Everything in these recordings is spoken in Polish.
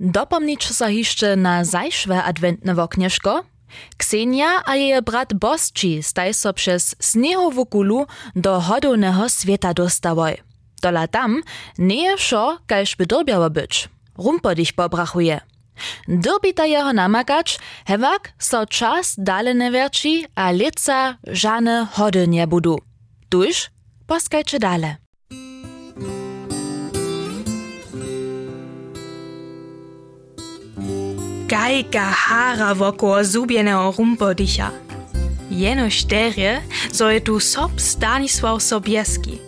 Dopomnić so jeszcze na zajszwe adwentne woknieszko? Ksenia a jej brat Bosci staj so przez snehowu kulu do hodownego świata dostawoj. Dola tam nie wszo, kajż by dorbiało być. Rumpodich pobrachuje. Dorbita jeho namakać, hewak so czas dale nie wierci, a lica żane hody nie budu. Tuż poskajcie dale. Gajka hara wokoło zubieného rumpodicha. Jeno šterje, zo je tu sob Stanisław Sobieski.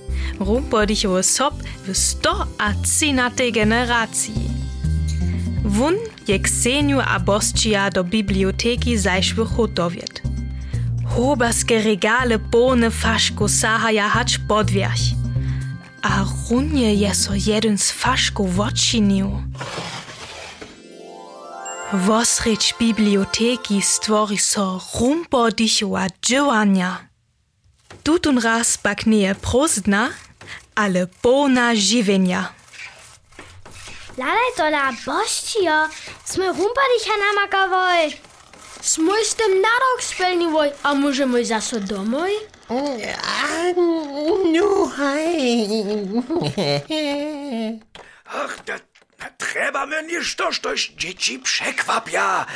Rumpodichowy sob w 100 a 13 generacji. Wun je Kseniu a Boscia do biblioteki zajszły hotowiet. Hoberskie regale pełne faszku sahaja hacz podwierch. A runie je so jeden z faszków odčinil. Was Vosreć biblioteki stvori so rumpor dich oa rumpo dichua dživanja. Tutun raz bakneje prozna, alle bona živenja. Lalaj dola boščijo, smo rumpo dicha namakavoj. Smo s tem narok spelnivoj, a možemo i zaso domoj? Eh, no, hej. Ach, das trzeba mnie niż to, coś dzieci przekwapia.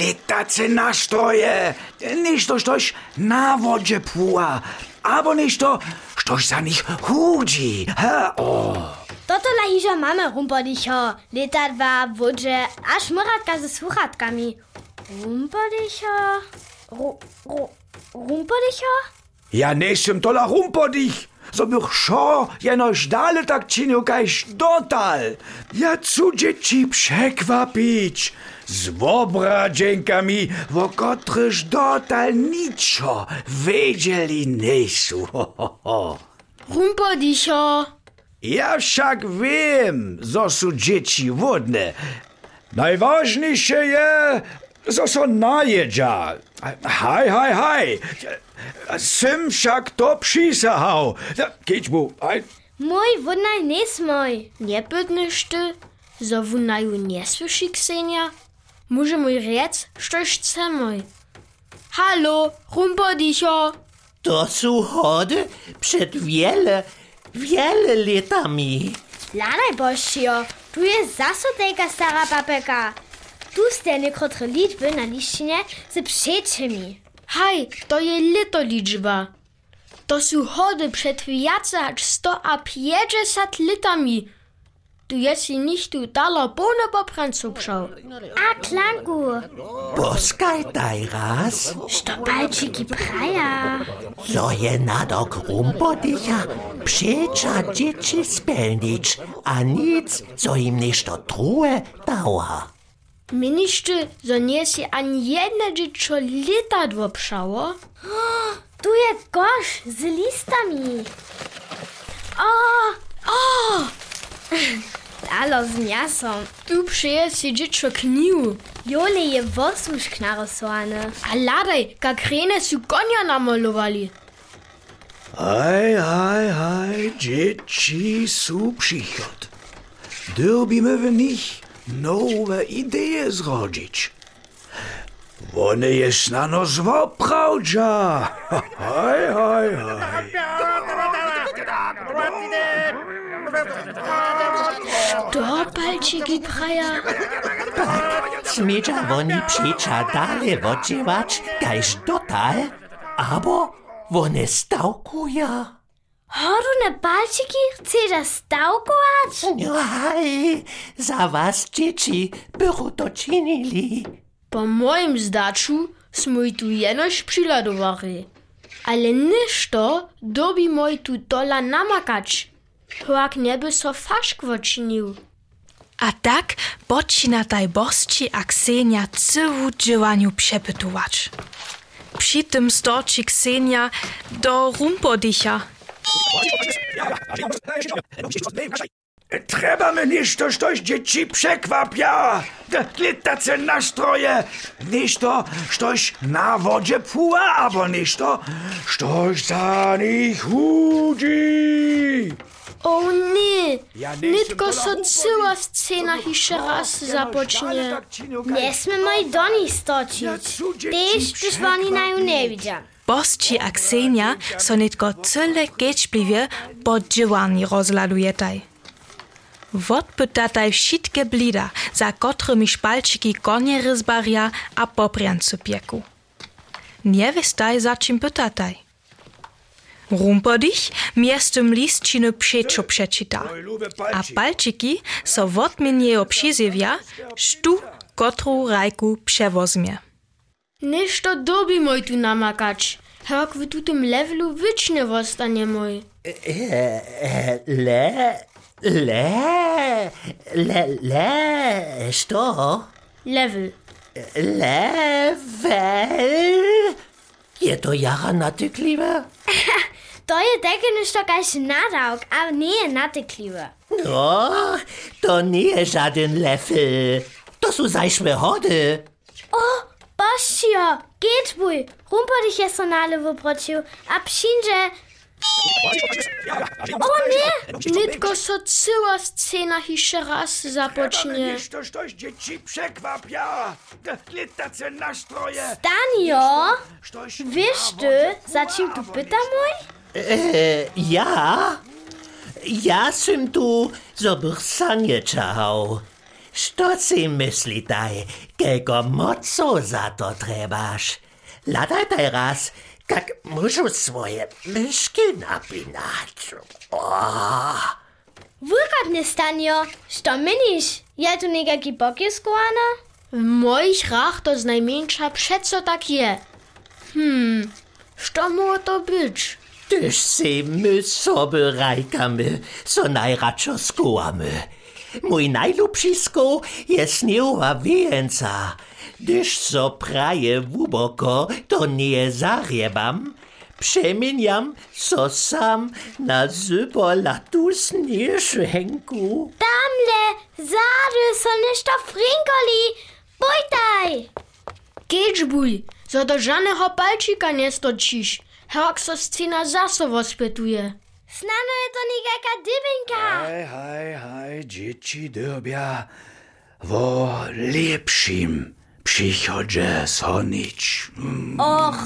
Letace nastroje, niż to, coś na wodzie pła, albo niż to, coś za nich chudzi. Ha, o. Toto la hižo máme rumpadicho, letadva, vodže a šmoratka se sluchatkami. Rumpadicho? Ru, ru, rumpadicho? Ja nesem tola rumpodich, so bych šo jenož dale tak činil kajž dotal. Ja cu dzieci przekwapić z obradzenkami, wo kotryż dotal niczo wiedzieli ho, ho. Rumpodicho. Ja však wiem, zo su dzieci wodne. Najważniejsze je, zo so najedza. Haj, haj, haj. Sym však to přisahał. Kieć mu, haj. Mój wodnaj nes mój. Nie pytnyš ty, zo vunaju słyszy Ksenia? Może mój riec, štož chce mój. Halo, rumpodicho. To są chody przed wiele, wiele latami. Lalaj boščijo, tu je zase tejka stara papeka. Tu ste nekrotre liczby na liščine z przeczemi. Haj, to je lito liczba. To są hody przed wiace aż 100 a 50 litami. Tu jest i nicht tu dalo pełno popranców przał. A klanku, Poskaj daj raz, stopalčiki praja. co je nadok rumpodicha, przecza dzieci spelnić, a nic, co im ništo truhe dała. Miniszty, zo nie si ani jedne dziecko litadło przało? Tu je koš z listami. O, o, Dalo z miasom. tu przyje si dziecko kniu. Jole je wosuszk narysowany. A ladaj, jak rene su konia namalowali. Haj, haj, haj, dzieci su przychod. Drbimy w nich nowe idee zrodzić. One jest na nos woprawdża. Haj, haj, haj. Stopalčiki praja. Smiecza woni przecza dalej wodziewać, gajż dotal, abo one stałkuja. Hodune palčiki chceš stavkovač? Aj, za was dzieci było to czynili. Po moim zdaczu smo tu jenož přiladovali. Ale ništo dobi moj tu dola namakać. Jak nie by so faszk wočinil. A tak bocina taj Bosci a Ksenia cywu działaniu przepytować. Przy tym storci Ksenia do rumpodicha. Trzeba mnie to, coś dzieci przekwapia. Letace nastroje. Niż to, coś na wodzie pła, albo niż to, coś za nich chudzi. O nie, nie nitko jestem so tola cyła Rumpodich. scena jeszcze raz zapocznie. Nie sme moi do nich Tež, ci když oni na ju překvapí. ne vidia. Bosci a Ksenia so nitko cyle kečbliwie poddziewani rozladujetaj. Wodpytataj wszystkie blida, za kotrymi szpalczyki konie ryzbaria a popriancu pieku. Nie wystaj za czym pytataj. Rumpodich miestem przeczyta, Moj lube a palčik. palczyki so wodmienjejo przyzywia, sztu kotru rajku przewozmie. Niż to dobi moj tu namakać. Jak w tutym levelu wyczne zostanie moj. Le, le, le, le, što? Level. Level? Je to jara natykliwe? To je také nešto kaž nadawk, a nie natykliwe. No, to nie jest żaden level. To są zajszłe hody. O, boščio, geht buj. Rumpodich je so nale wyprocił, a přinže... O nie! Nitko so cyła scena jeszcze raz Ale zapocznie. niż to coś dzieci przekwapia. Litace nastroje. Danio, Štož wiesz ty, za czym tu pyta mój? E, ja? Ja sam tu zobrysanie czał. Što si myślitaj, kego moco za to trebasz? Ladaj teraz, jak muszę swoje myszki napinać. O! Wulkatne stanio, što meniš? Je tu nekaki pokieskowana? W moich rach to znajmniejsza przeco tak je. Hmm, što mogło to być? Tyż si my sobie rajkamy, so najradšo skółamy. Mój najlubszy skół jest nieła więca. Gdyż so praje głęboko, to nie zariebam. Przemieniam so sam na zubolatu snieżenku. Tamle, zady, so nešto frinkoli. Bojtaj! Gedź buj, so do żadnego palčika nie stočiš. Jak so scena zasowo spytuje. Znano je to nekakšna dibenka. Haj, haj, haj, dzieci drbia wo lepším přichodže sonič. Mm. Och,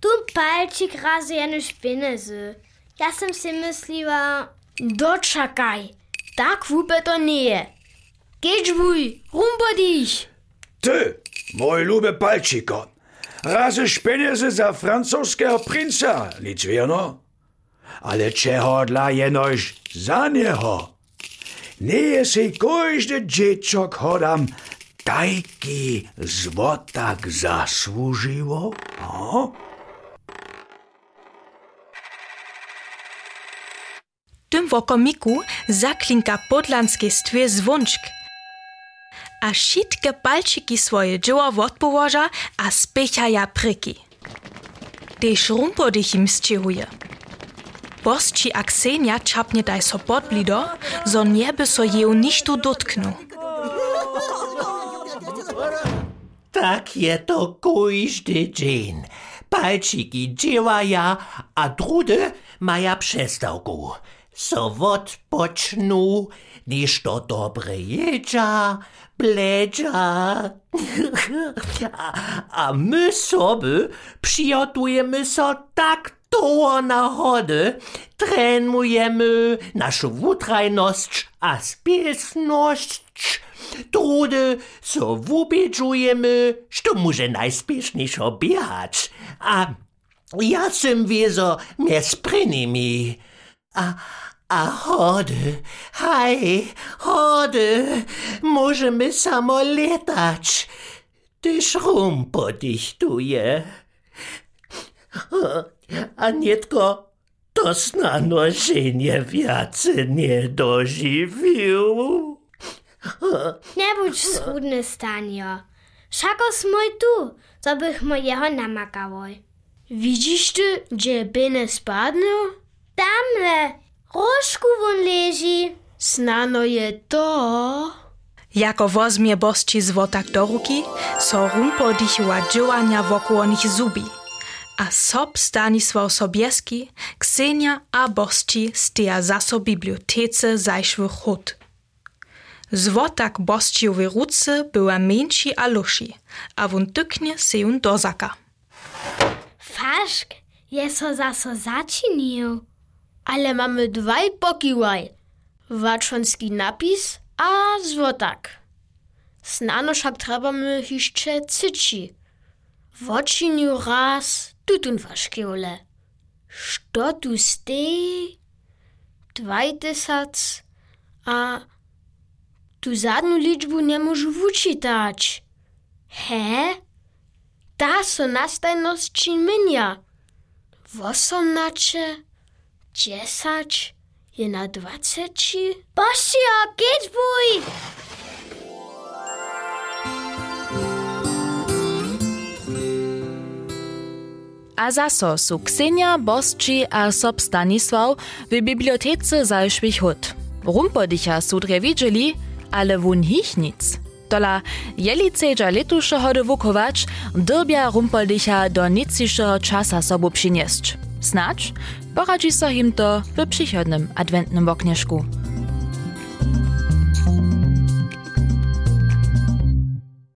tu palčik razu jene špineze. Ja sem si myslila... Dočakaj, tak vůbec to nie. Geč vuj, rumbodíš. Ty, môj ľúbe palčiko, razu špineze za francouzského princa, nic věno? Ale czego dla jenoś za niego? Nie si każdy dzieciok hodam tajki złotak zasłużyło? O? tym wokomiku zaklinka podlanskie stwie zwączk. A wszystkie palczyki swoje dzieła odpołoża a spychaja pryki. Tež rumpodych im zčihuje. Bosci a Ksenia čapnie daj so podblido, zo nieby so jeju ništu dotknu. Tak je to każdy dzień. Palčiki działaja, a drudy maja przestałku. So odpocznu, niż to dobre jedzia, bledża. a, a my sobie przygotujemy so tak to na chody, trenujemy naszą wutrajność a spiesność, trudy so wubieczujemy, što może najspieszniejszo biegać, a ja sam wiezo mnie sprynymi. A, a chody, haj, chody, możemy samo latać, tyż rum podichtuje. A nietko to snano żenie wiacy nie dożywił. Nie budź schudny, Stanio. Szako smoj tu, co bych mojego namakałoj. Widzisz ty, gdzie bene spadną? Tamle, rożku won leży. Snano je to. Jako wozmie bosci zwotak do ruki, so rumpodichła działania wokoło nich zubi. A Sob Stanisław Sobieski, Ksenia a Bosci steja zaso bibliotece zajszły chód. Zwotak Bosciowej ruce była mniejszy a luszy, a won tyknie se jun dozaka. Faszk, je so zaso zaczynil. Ale mamy dwaj pokiwaj. Waczonski napis a zwotak. Snano však trebamy jeszcze cyci. Wočinju raz Tütenverschkjole. Status D. Zweiter Satz. A tu zadnju ličbu ne možeš učitati. He? Ta so nastajnost čim menja. Восомначе, чесач и на двадцечи. Башия, гетбуй! A zaso su Ksenia, Bosci a Sob Stanisław w bibliotece zajszwych hut. Rumpodicha su dre widzieli, ale wun hich nic. Dola jeliceja letusze hody wukować, dyrbia Rumpodicha do nicniejszego czasa sobu przynieść. Snacz poradzi so him to w przychodnym adwentnym oknieszku.